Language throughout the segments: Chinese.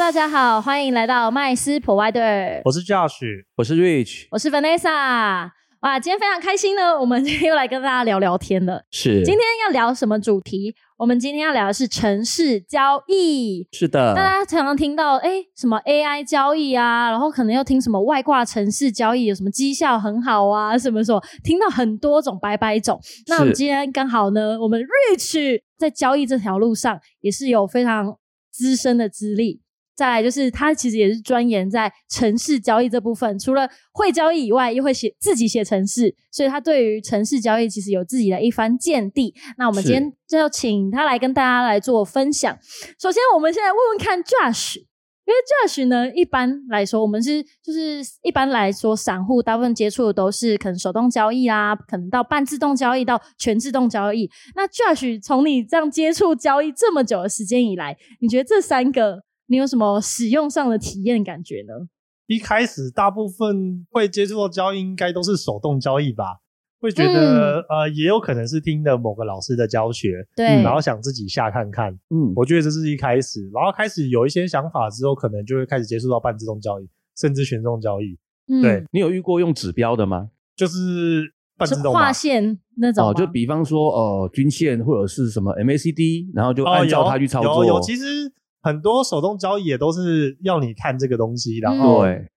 大家好，欢迎来到麦斯 Provider，我是 Josh，我是 Rich，我是 Vanessa。哇，今天非常开心呢，我们今天又来跟大家聊聊天了。是今天要聊什么主题？我们今天要聊的是城市交易。是的，大家常常听到哎什么 AI 交易啊，然后可能又听什么外挂城市交易，有什么绩效很好啊，什么什么，听到很多种百百种。那我们今天刚好呢，我们 Rich 在交易这条路上也是有非常资深的资历。再来就是他其实也是钻研在城市交易这部分，除了会交易以外，又会写自己写城市，所以他对于城市交易其实有自己的一番见地。那我们今天就请他来跟大家来做分享。首先，我们现在问问看 Josh，因为 Josh 呢，一般来说，我们是就是一般来说，散户大部分接触的都是可能手动交易啦，可能到半自动交易到全自动交易。那 Josh 从你这样接触交易这么久的时间以来，你觉得这三个你有什么使用上的体验感觉呢？一开始大部分会接触到交易，应该都是手动交易吧？会觉得、呃，也有可能是听的某个老师的教学，对，然后想自己下看看。嗯，我觉得这是一开始，然后开始有一些想法之后，可能就会开始接触到半自动交易，甚至全自动交易，嗯对你有遇过用指标的吗？就是半自动嘛划线那种、哦，就比方说呃，均线或者是什么 MACD，然后就哦，按照它去操作。有有，其实很多手动交易也都是要你看这个东西，然后对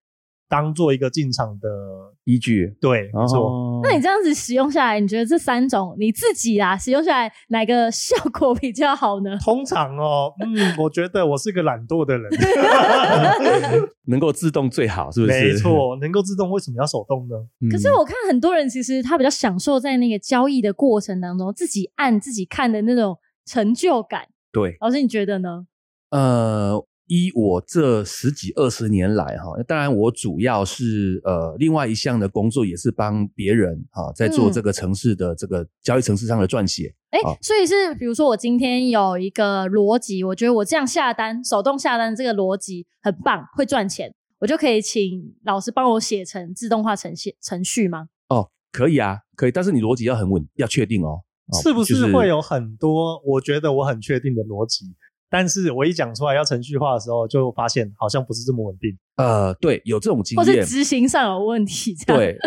当做一个进场的依据，对，没错。哦那你这样子使用下来，你觉得这三种你自己啊使用下来哪个效果比较好呢？通常哦，嗯，我觉得我是个懒惰的人，能够自动最好，是不是？没，错，能够自动为什么要手动呢？嗯可是我看很多人其实他比较享受在那个交易的过程当中，自己按自己看的那种成就感。对，老师，你觉得呢？呃，依我这十几二十年来哈，当然我主要是呃另外一项的工作也是帮别人哈在做嗯这个城市的这个交易城市上的撰写。哎、好所以是比如说我今天有一个逻辑，我觉得我这样下单，手动下单这个逻辑很棒，会赚钱，我就可以请老师帮我写成自动化程序程序吗？哦，可以啊，可以，但是你逻辑要很稳，要确定哦。哦是不是会有很多我觉得我很确定的逻辑，但是我一讲出来要程序化的时候，就发现好像不是这么稳定。呃，对，有这种经验或是验。执行上有问题？对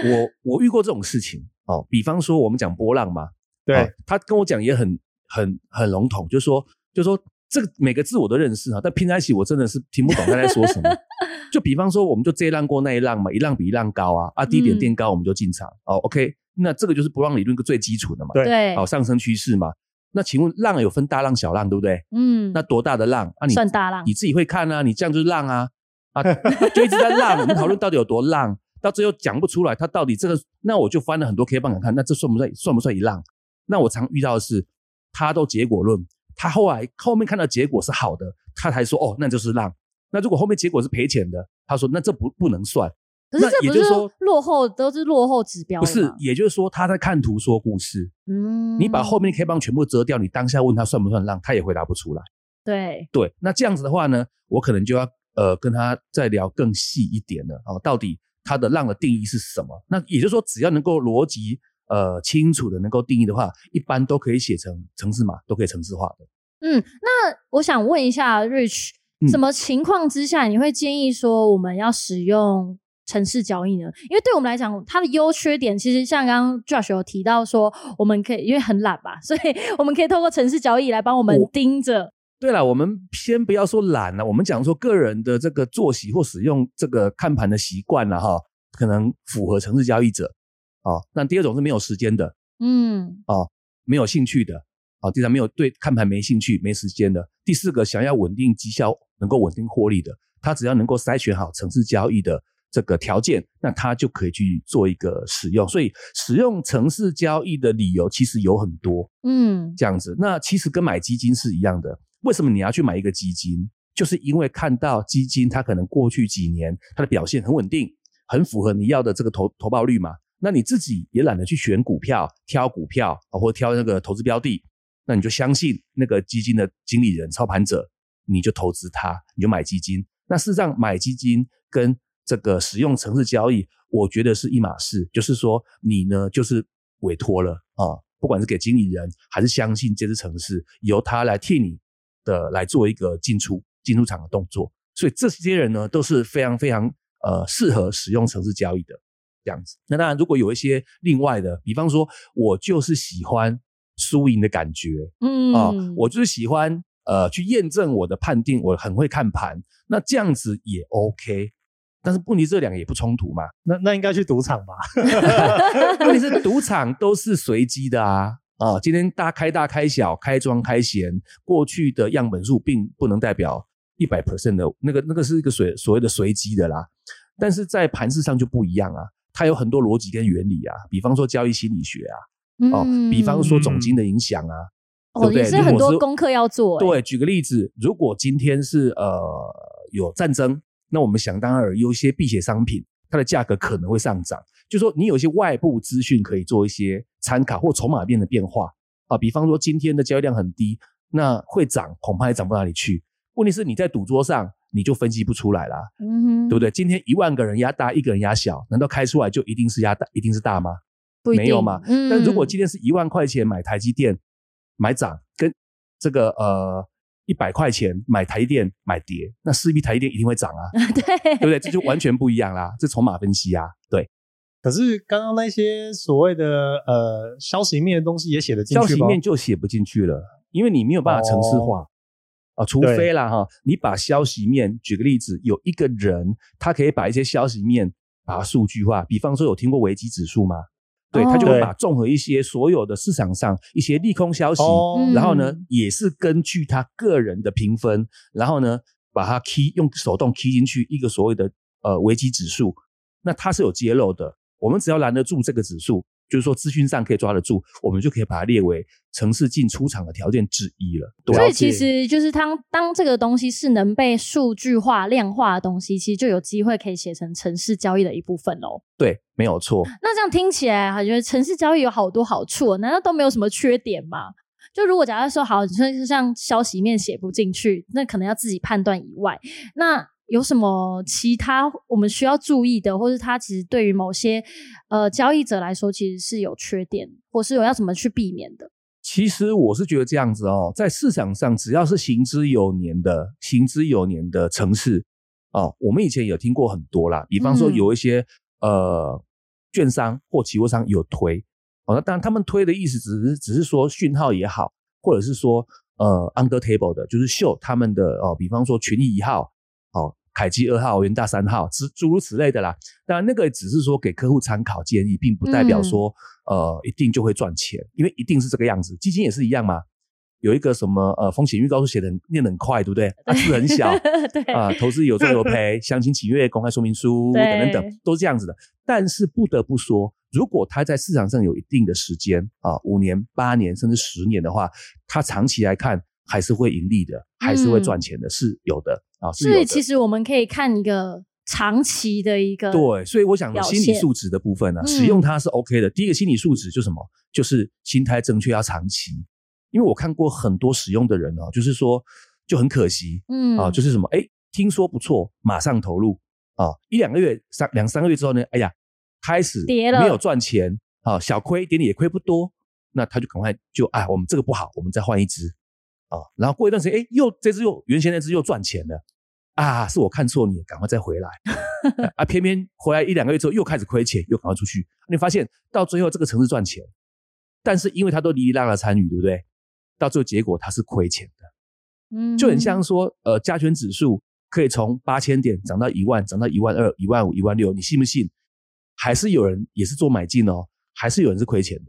我，我遇过这种事情哦。比方说，我们讲波浪嘛，对，哦他跟我讲也很很很笼统，就说就说这个每个字我都认识哈，但拼在一起我真的是听不懂他在说什么。就比方说，我们就这一浪过那一浪嘛，一浪比一浪高啊，啊低点嗯垫高我们就进场、哦。OK，那这个就是波浪理论个最基础的嘛，对对，好、上升趋势嘛。那请问浪有分大浪小浪对不对？嗯，那多大的浪啊你？算大浪你自己会看啊，你这样就是浪啊啊，就一直在浪，我们讨论到底有多浪，到最后讲不出来，它到底这个，那我就翻了很多 K 棒看，那这算不算算不算一浪？那我常遇到的是，他都结果论，他后来后面看到结果是好的，他才说哦，那就是浪。那如果后面结果是赔钱的，他说那这不不能算。可是那这不是也就是说落后，都是落后指标不是，也就是说他在看图说故事。嗯，你把后面的 K 棒全部遮掉，你当下问他算不算浪，他也回答不出来。对，对，那这样子的话呢，我可能就要呃跟他再聊更细一点了哦，到底他的浪的定义是什么？那也就是说，只要能够逻辑呃清楚的能够定义的话，一般都可以写成城市码，都可以城市化的。嗯，那我想问一下，Rich，嗯什么情况之下你会建议说我们要使用城市交易呢？因为对我们来讲，它的优缺点其实像刚刚 Josh 有提到说，我们可以因为很懒吧，所以我们可以透过城市交易来帮我们我盯着。对了，我们先不要说懒了，我们讲说个人的这个作息或使用这个看盘的习惯了哈，可能符合城市交易者哦。那第二种是没有时间的，嗯没有兴趣的，啊，第三没有对看盘没兴趣、没时间的，第四个想要稳定绩效、能够稳定获利的，他只要能够筛选好城市交易的这个条件，那他就可以去做一个使用。所以使用城市交易的理由其实有很多，嗯这样子。那其实跟买基金是一样的，为什么你要去买一个基金？就是因为看到基金它可能过去几年它的表现很稳定，很符合你要的这个投投报率嘛。那你自己也懒得去选股票、挑股票啊，或挑那个投资标的，那你就相信那个基金的经理人、操盘者，你就投资他，你就买基金。那事实上，买基金跟这个使用城市交易，我觉得是一码事。就是说，你呢就是委托了啊，不管是给经理人，还是相信这支城市由他来替你的来做一个进出进出场的动作。所以这些人呢都是非常非常呃适合使用城市交易的。这样子，那当然，如果有一些另外的，比方说，我就是喜欢输赢的感觉，嗯啊，我就是喜欢呃去验证我的判定，我很会看盘，那这样子也 OK。但是问题这两个也不冲突嘛？那那应该去赌场吧？问题是赌场都是随机的啊啊！今天大开大开小开庄开闲，过去的样本数并不能代表一百 percent 的那个那个是一个随所谓的随机的啦。但是在盘市上就不一样啊。它有很多逻辑跟原理啊，比方说交易心理学啊，哦，比方说总金的影响啊，对不对？是很多功课要做。对，举个例子，如果今天是呃有战争，那我们想当然有一些避险商品，它的价格可能会上涨。就说你有一些外部资讯可以做一些参考，或筹码面的变化啊。比方说今天的交易量很低，那会涨，恐怕也涨不到哪里去。问题是你在赌桌上。你就分析不出来啦，嗯，对不对？今天一万个人压大，一个人压小，难道开出来就一定是压大，一定是大吗？没有嘛。但如果今天是一万块钱买台积电买涨，跟这个呃一百块钱买台积电买跌，那势必台积电一定会涨啊，对对不对？这就完全不一样啦，这筹码分析啊，对。可是刚刚那些所谓的呃消息面的东西也写得进去消息面就写不进去了，因为你没有办法程式化。啊，除非啦哈，你把消息面，举个例子，有一个人他可以把一些消息面把它数据化，比方说有听过危机指数吗？对他就会把综合一些所有的市场上一些利空消息，然后呢，也是根据他个人的评分，然后呢，把它 key 用手动 key 进去一个所谓的呃危机指数，那它是有揭露的，我们只要拦得住这个指数。就是说，资讯上可以抓得住，我们就可以把它列为城市进出场的条件之一了。所以，其实就是当当这个东西是能被数据化、量化的东西，其实就有机会可以写成城市交易的一部分喽。对，没有错。那这样听起来，我觉得城市交易有好多好处，难道都没有什么缺点吗？就如果假设说好，你说像消息面写不进去，那可能要自己判断以外，那。有什么其他我们需要注意的，或是它其实对于某些呃交易者来说，其实是有缺点，或是有要怎么去避免的？其实我是觉得这样子哦，在市场上，只要是行之有年的、行之有年的城市哦，我们以前有听过很多啦。比方说有一些呃券商或期货商有推，哦，那当然他们推的意思只是只是说讯号也好，或者是说呃 under table 的，就是秀他们的哦，比方说群益一号。哦，凯基二号、元大三号，诸诸如此类的啦。当然，那个只是说给客户参考建议，并不代表说呃一定就会赚钱，因为一定是这个样子。基金也是一样嘛，有一个什么呃风险预告书写的念得很快，对不对？字很小，对啊，投资有赚有赔，详情请阅公开说明书等等等，都是这样子的。但是不得不说，如果它在市场上有一定的时间啊，五年、八年甚至十年的话，它长期来看还是会盈利的，还是会赚钱的，是有的。啊，所以其实我们可以看一个长期的一个对，所以我想心理素质的部分呢，使用它是 OK 的。第一个心理素质就什么，就是心态正确要长期。因为我看过很多使用的人哦，就是说就很可惜，嗯啊，就是什么哎，听说不错，马上投入啊，一两个月三两三个月之后呢，哎呀，开始跌了，没有赚钱啊，小亏点点也亏不多，那他就赶快就哎，我们这个不好，我们再换一支。啊，然后过一段时间，哎，又这只又原先那只又赚钱了，啊，是我看错你，赶快再回来，啊，偏偏回来一两个月之后又开始亏钱，又赶快出去，你发现到最后这个城市赚钱，但是因为他都哩哩啦啦参与，对不对？到最后结果他是亏钱的，嗯，就很像说，呃，加权指数可以从八千点涨到一万，涨到一万二、一万五、一万六，你信不信？还是有人也是做买进哦，还是有人是亏钱的，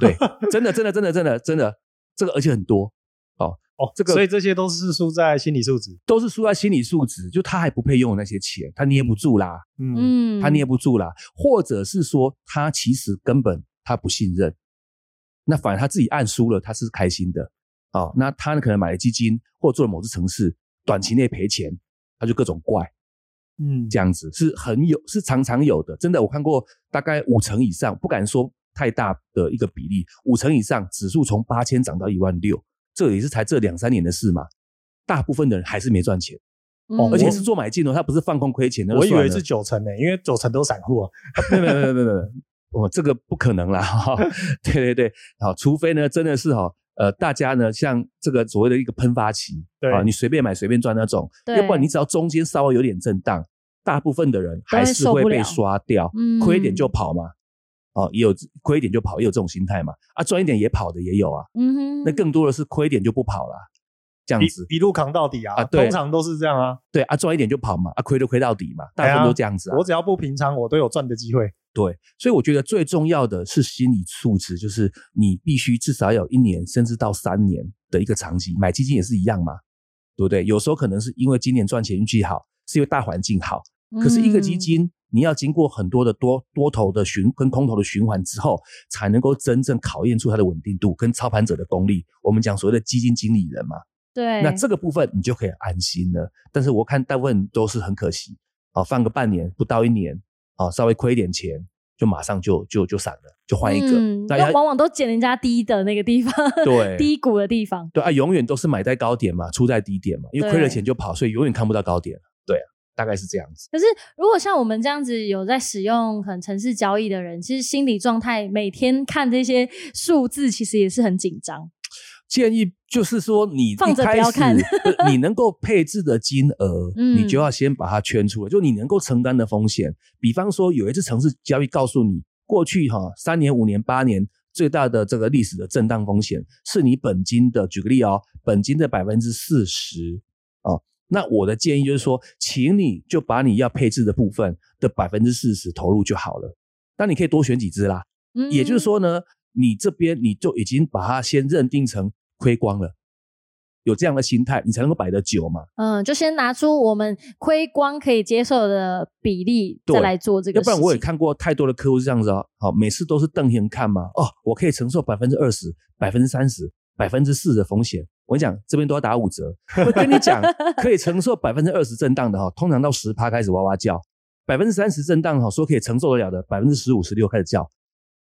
对，真的，真的，真的，真的，真的，这个而且很多。哦哦，这个，所以这些都是输在心理素质，都是输在心理素质。就他还不配用那些钱，他捏不住啦，嗯，他捏不住啦，或者是说他其实根本他不信任，那反而他自己按输了，他是开心的。哦，那他可能买了基金或做了某只城市，短期内赔钱，他就各种怪。嗯，这样子是很有，是常常有的。真的，我看过大概五成以上，不敢说太大的一个比例，五成以上，指数从八千涨到一万六，这也是才这两三年的事嘛。大部分的人还是没赚钱，哦而且是做买进哦，他不是放空亏钱的。我以为是九成呢，因为九成都散户啊。没有没有没有没有没有，我 这个不可能啦。哈，对对对，好，除非呢真的是哈，呃，大家呢像这个所谓的一个喷发期，对啊，你随便买随便赚那种，对要不然你只要中间稍微有点震荡，大部分的人还是会被刷掉，嗯亏一点就跑嘛。哦，也有亏一点就跑，也有这种心态嘛。啊，赚一点也跑的也有啊。嗯哼，那更多的是亏一点就不跑了，这样子。一一路扛到底啊，啊对通常都是这样啊。对啊，赚一点就跑嘛，啊，亏就亏到底嘛，大部分都这样子啊。我只要不平仓，我都有赚的机会。对，所以我觉得最重要的是心理素质，就是你必须至少有一年甚至到三年的一个长期。买基金也是一样嘛，对不对？有时候可能是因为今年赚钱运气好，是因为大环境好。可是一个基嗯金，你要经过很多的多多头的循跟空头的循环之后，才能够真正考验出它的稳定度跟操盘者的功力。我们讲所谓的基金经理人嘛，对，那这个部分你就可以安心了。但是我看大部分都是很可惜，啊，放个半年不到一年，啊，稍微亏一点钱，就马上就就就散了，就换一个。嗯，大家往往都捡人家低的那个地方，对 低谷的地方。对啊，永远都是买在高点嘛，出在低点嘛，因为亏了对钱就跑，所以永远看不到高点了。对啊，大概是这样子。可是，如果像我们这样子有在使用可能城市交易的人，其实心理状态每天看这些数字，其实也是很紧张。建议就是说，你一开始你能够配置的金额，嗯你就要先把它圈出来，就你能够承担的风险。比方说，有一次城市交易告诉你，过去哈三年、五年、八年最大的这个历史的震荡风险是你本金的，举个例哦，本金的百分之四十哦。那我的建议就是说，请你就把你要配置的部分的百分之四十投入就好了。那你可以多选几只啦，嗯，也就是，说呢，你这边你就已经把它先认定成亏光了，有这样的心态，你才能够摆得久嘛。嗯，就先拿出我们亏光可以接受的比例，对再来做这个要不然我也看过太多的客户是这样子哦，好，每次都是瞪眼看嘛，哦，我可以承受百分之二十、百分之三十、百分之四的风险。我跟你讲，这边都要打五折。我跟你讲，可以承受百分之二十震荡的哈，通常到十趴开始哇哇叫；百分之三十震荡哈，说可以承受得了的，百分之十五、十六开始叫。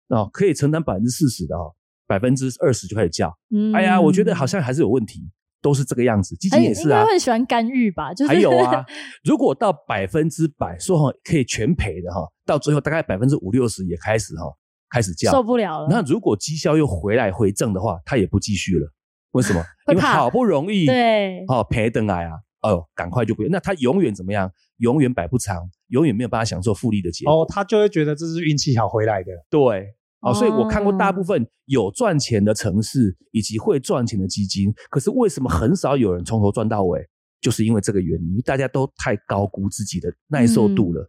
哦，可以承担百分之四十的哈，百分之二十就开始叫。嗯哎呀，我觉得好像还是有问题，都是这个样子。基金哎也是啊会很喜欢干预吧？就是还有啊，如果到百分之百说哈可以全赔的哈，到最后大概百分之五六十也开始哈开始叫受。不了了。那如果绩效又回来回正的话，他也不继续了。为什么？因为好不容易对，哦赔等来啊，哦赶快就不，那他永远怎么样？永远摆不长，永远没有办法享受复利的结果。哦，他就会觉得这是运气好回来的。对，哦，所以我看过大哦部分有赚钱的城市以及会赚钱的基金，可是为什么很少有人从头赚到尾？就是因为这个原因，大家都太高估自己的耐受度了。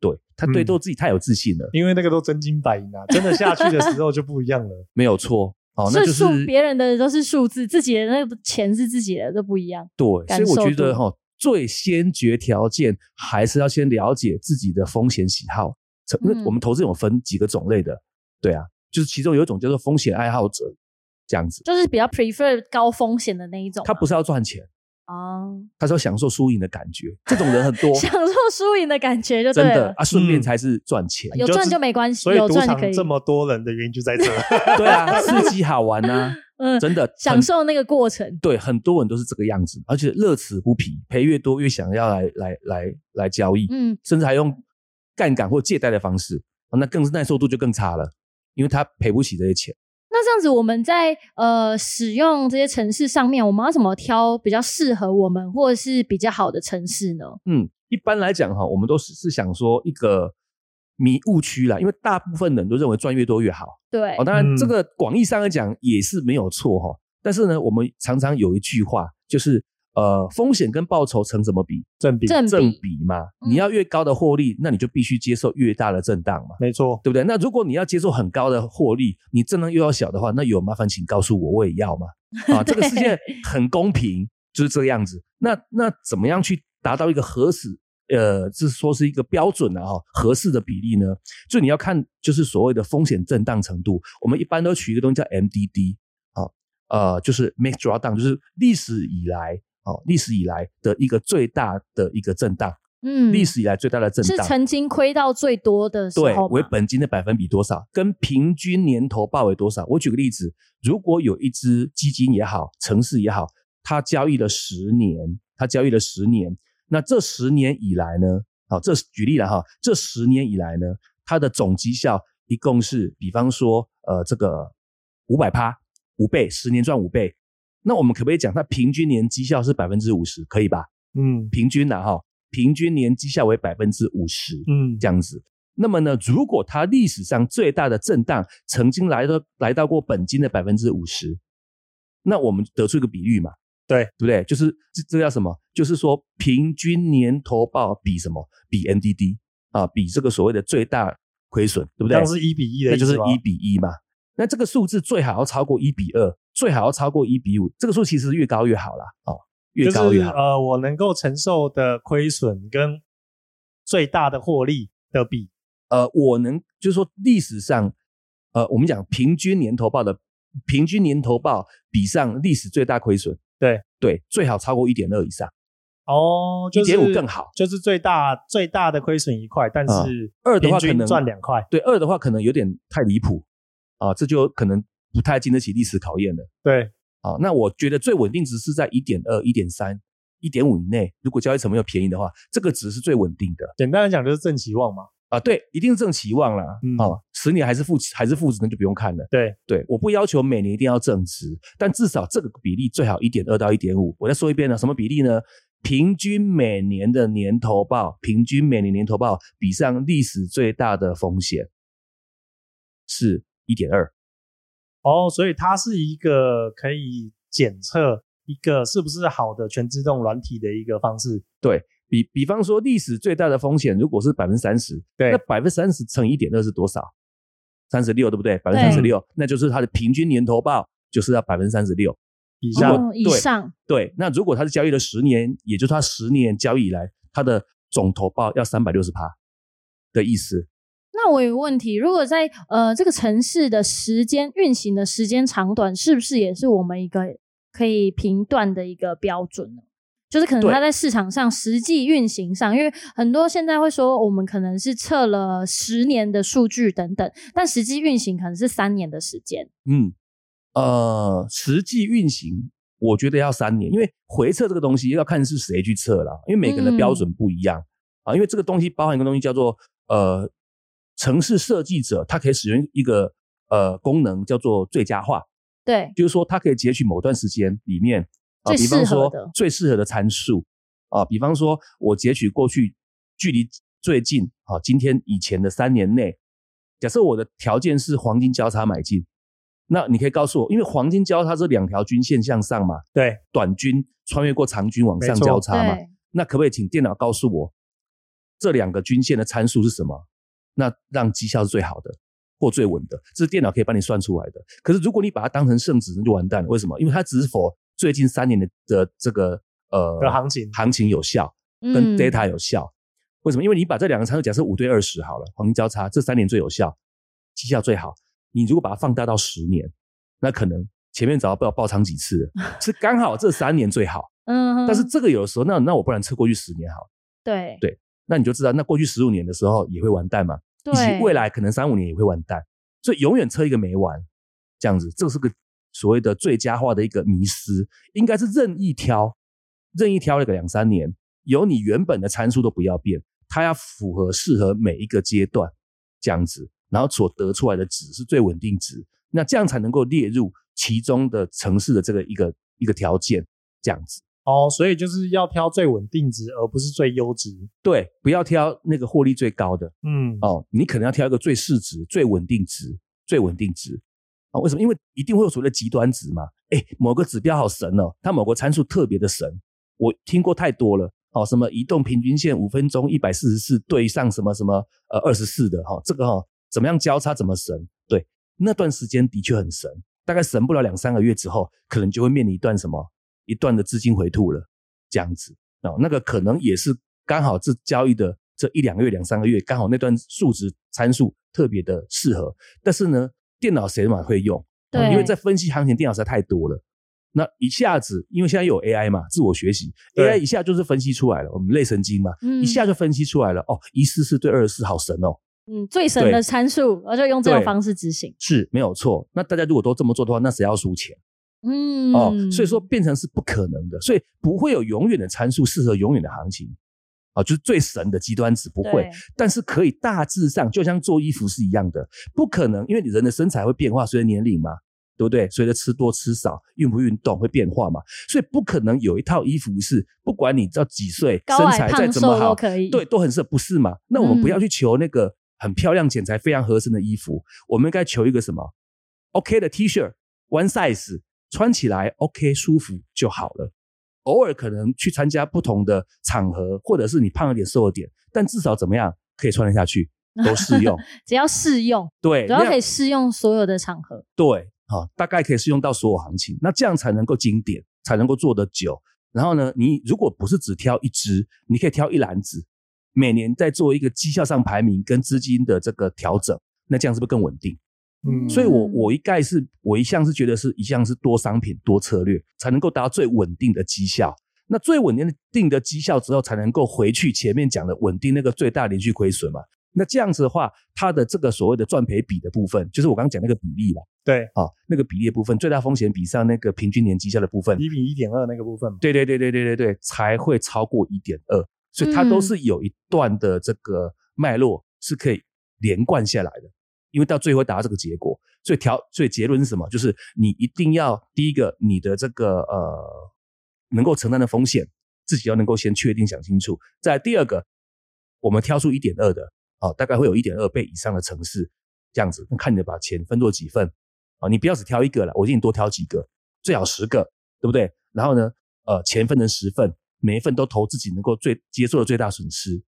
对他对嗯都自己太有自信了，因为那个都真金白银啊，真的下去的时候就不一样了。没有错。哦，那就是数别人的都是数字，自己的那个钱是自己的都不一样。对，所以我觉得哈、最先决条件还是要先了解自己的风险喜好。因为嗯我们投资有分几个种类的，对啊，就是其中有一种叫做风险爱好者，这样子，就是比较 prefer 高风险的那一种啊。他不是要赚钱，哦，他说享受输赢的感觉。这种人很多，享受输赢的感觉就。真的啊，顺便嗯才是赚钱。有赚就没关系，所以赌有赚就可以。场这么多人的原因就在这。对啊，刺激好玩啊、嗯，真的享受那个过程。对，很多人都是这个样子，而且乐此不疲，赔越多越想要来来来来交易，嗯，甚至还用杠杆或借贷的方式，哦那更是耐受度就更差了，因为他赔不起这些钱。那这样子我们在呃使用这些城市上面，我们要怎么挑比较适合我们或者是比较好的城市呢？嗯，一般来讲哈，我们都是是想说一个迷雾区啦，因为大部分人都认为赚越多越好。对哦，，当然嗯这个广义上来讲也是没有错哈，但是呢，我们常常有一句话就是呃，风险跟报酬成怎么比？正比，正正比比嘛。嗯你要越高的获利，那你就必须接受越大的震荡嘛。没错。对不对？那如果你要接受很高的获利，你震荡又要小的话，那有麻烦请告诉我，我也要嘛。啊，这个世界很公平，就是这个样子。那那怎么样去达到一个合适？呃，是说是一个标准的哈、合适的比例呢？就你要看就是所谓的风险震荡程度，我们一般都取一个东西叫 MDD 啊，呃，就是 Max Drawdown，就是历史以来哦，历史以来的一个最大的一个震荡嗯历史以来最大的震荡。是曾经亏到最多的时对候，为本金的百分比多少，跟平均年投报为多少？我举个例子，如果有一只基金也好，城市也好，它交易了十年，它交易了十年，那这十年以来呢？好，这举例了哈，这十年以来呢，它的总绩效一共是，比方说，呃，这个五百趴，五倍，十年赚五倍。那我们可不可以讲它平均年绩效是百分之五十？可以吧？嗯平均的哈，平均年绩效为百分之五十。嗯这样子。那么呢，如果它历史上最大的震荡曾经来到来到过本金的百分之五十，那我们得出一个比率嘛，对对不对？就是这这叫什么？就是说平均年投报比什么？比 NDD 啊，比这个所谓的最大亏损，对不对？这样是一比一的那就是一比一嘛。那这个数字最好要超过一比二，最好要超过一比五。这个数其实越高越好啦，哦，越高越好。呃，我能够承受的亏损跟最大的获利的比，呃，我能就是说历史上，呃，我们讲平均年投报的平均年投报比上历史最大亏损，对对，最好超过一点二以上，哦，一就是点五更好。就是最大最大的亏损一块，但是嗯二的话可能赚两块，对，二的话可能有点太离谱啊，这就可能不太经得起历史考验的对，啊。那我觉得最稳定值是在一点二、一点三、一点五以内。如果交易成本又便宜的话，这个值是最稳定的简单来讲就是正期望嘛，啊。对，一定是正期望啦。嗯啊，十年还是负还是负值，那就不用看了。对，对，我不要求每年一定要正值，但至少这个比例最好一点二到一点五。我再说一遍呢，什么比例呢？平均每年的年投报，平均每年年投报比上历史最大的风险是一点二。哦，所以它是一个可以检测一个是不是好的全自动软体的一个方式，对比，比方说历史最大的风险如果是百分之三十，对那百分之三十乘以一点二是多少？三十六，对不对？百分之三十六，那就是它的平均年投报就是要百分之三十六。以上，哦以对上，对，那如果它是交易了十年，也就是它十年交易以来，它的总投报要三百六十趴的意思。那我有个问题，如果在呃这个城市的时间运行的时间长短，是不是也是我们一个可以评断的一个标准呢？就是可能它在市场上实际运行上，因为很多现在会说我们可能是测了十年的数据等等，但实际运行可能是三年的时间。嗯，呃，实际运行我觉得要三年，因为回测这个东西要看是谁去测了，因为每个人的标准不一样、啊。因为这个东西包含一个东西叫做呃，城市设计者他可以使用一个呃功能叫做最佳化，对，就是说它可以截取某段时间里面啊，最比方说适合的最适合的参数啊，比方说我截取过去距离最近啊，今天以前的三年内，假设我的条件是黄金交叉买进，那你可以告诉我，因为黄金交叉这两条均线向上嘛，对，短均穿越过长均往上交叉嘛，那可不可以请电脑告诉我这两个均线的参数是什么？那让绩效是最好的或最稳的，这是电脑可以帮你算出来的。可是如果你把它当成圣旨，那就完蛋了。为什么？因为它只是否最近三年的的这个呃的行情行情有效，跟嗯 data 有效。为什么？因为你把这两个参数假设五对二十好了，黄金交叉这三年最有效，绩效最好。你如果把它放大到十年，那可能前面早要不知道爆仓几次，是刚好这三年最好。嗯哼，但是这个有的时候，那那我不然测过去十年好了，对对那你就知道，那过去十五年的时候也会完蛋嘛，以及对未来可能三五年也会完蛋，所以永远测一个没完，这样子，这是个所谓的最佳化的一个迷失，应该是任意挑，任意挑了个两三年，有你原本的参数都不要变，它要符合适合每一个阶段这样子，然后所得出来的值是最稳定值，那这样才能够列入其中的城市的这个一个一个条件，这样子。哦，所以就是要挑最稳定值，而不是最优质。对，不要挑那个获利最高的嗯，哦，你可能要挑一个最市值、最稳定值、最稳定值啊、为什么？因为一定会有所谓的极端值嘛。哎，某个指标好神哦，它某个参数特别的神，我听过太多了。哦，什么移动平均线五分钟一百四十四对上什么什么呃二十四的哈、这个哈、怎么样交叉怎么神？对，那段时间的确很神，大概神不了两三个月之后，可能就会面临一段什么一段的资金回吐了，这样子哦，那个可能也是刚好这交易的这一两个月两三个月，刚好那段数值参数特别的适合，但是呢，电脑谁嘛会用？哦对因为在分析行情，电脑实在太多了。那一下子，因为现在有 AI 嘛，自我学习，AI 一下就是分析出来了，我们类神经嘛，嗯一下就分析出来了。哦，一四四对二十四，好神哦，嗯最神的参数，然后就用这种方式执行。是没有错。那大家如果都这么做的话，那谁要输钱？嗯，哦，所以说变成是不可能的，所以不会有永远的参数适合永远的行情。啊，就是最神的极端值不会，但是可以大致上就像做衣服是一样的，不可能，因为你人的身材会变化，随着年龄嘛，对不对？随着吃多吃少、运不运动会变化嘛，所以不可能有一套衣服是不管你到几岁，身材再怎么好都可以。对，都很适合，不是嘛？那我们不要嗯去求那个很漂亮、剪裁非常合身的衣服，我们应该求一个什么？OK 的 T 恤，one size，穿起来 OK 舒服就好了。偶尔可能去参加不同的场合，或者是你胖了点、瘦了点，但至少怎么样可以穿得下去，都适用。只要适用，对，只要可以适用所有的场合。对，好、大概可以适用到所有行情，那这样才能够经典，才能够做得久。然后呢，你如果不是只挑一支，你可以挑一篮子，每年再做一个绩效上排名跟资金的这个调整，那这样是不是更稳定？嗯，所以我嗯我一概是我一向是觉得是一向是多商品多策略才能够达到最稳定的绩效。那最稳定的绩效之后，才能够回去前面讲的稳定那个最大连续亏损嘛。那这样子的话，它的这个所谓的赚赔比的部分，就是我刚刚讲那个比例啦，对，啊，那个比例的部分，最大风险比上那个平均年绩效的部分，一比一点二那个部分嘛，对对对对对对对，才会超过一点二，所以它都嗯。是有一段的这个脉络是可以连贯下来的，因为到最后会达到这个结果。所以调，所以结论是什么？就是你一定要第一个，你的这个呃能够承担的风险，自己要能够先确定想清楚。再第二个，我们挑出一点二的，哦，大概会有一点二倍以上的城市，这样子，看你把钱分作几份，啊，你不要只挑一个了，我建议你多挑几个，最好十个，对不对？然后呢，呃，钱分成十份，每一份都投自己能够最接受的最大损失，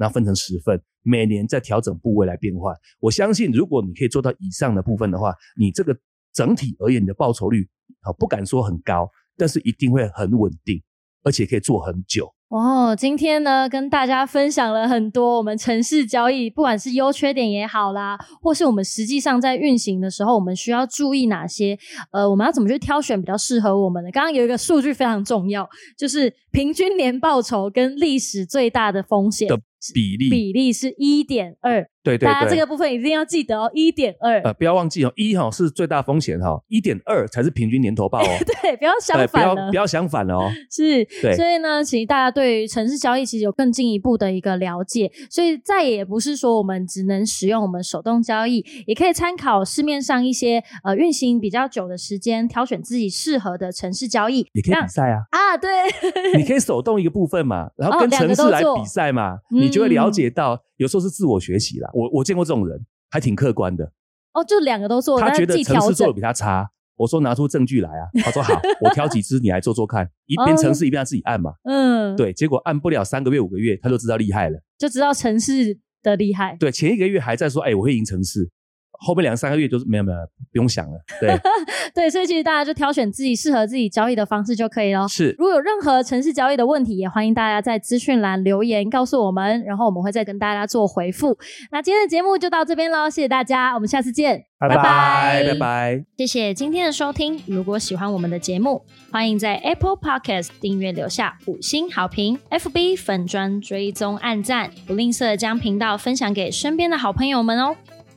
然后分成十份，每年再调整部位来变换。我相信，如果你可以做到以上的部分的话，你这个整体而言你的报酬率，啊，不敢说很高，但是一定会很稳定，而且可以做很久。哦，今天呢，跟大家分享了很多我们城市交易，不管是优缺点也好啦，或是我们实际上在运行的时候，我们需要注意哪些？呃，我们要怎么去挑选比较适合我们的？刚刚有一个数据非常重要，就是平均年报酬跟历史最大的风险的比例，比例是一点二，对对对，大家这个部分一定要记得哦，一点二。呃，不要忘记哦，一哈是最大风险哈，一点二才是平均年头报哦，对，不要相反了要不。要相反了哦。是，对所以呢，其实大家对于城市交易其实有更进一步的一个了解，所以再也不是说我们只能使用我们手动交易，也可以参考市面上一些呃运行比较久的时间，挑选自己适合的城市交易，也可以比赛啊，啊，对，你可以手动一个部分嘛，然后跟城市来比赛嘛，嗯你就会了解到，有时候是自我学习啦。我我见过这种人，还挺客观的，哦，就两个都做，他觉得城市做的比他差。我说拿出证据来啊，他说好，我挑几支你来做做看，一边哦城市一边他自己按嘛，嗯，，对，结果按不了三个月五个月，他就知道厉害了。就知道城市的厉害。对，前一个月还在说，哎，我会赢城市，后面两三个月就是没有没有，不用想了。对，对，所以其实大家就挑选自己适合自己交易的方式就可以了。是如果有任何城市交易的问题，也欢迎大家在资讯栏留言告诉我们，然后我们会再跟大家做回复。那今天的节目就到这边喽，谢谢大家，我们下次见，拜拜拜拜拜。谢谢今天的收听。如果喜欢我们的节目，欢迎在 Apple Podcast 订阅留下五星好评，FB 粉砖追踪按赞，不吝啬将频道分享给身边的好朋友们哦。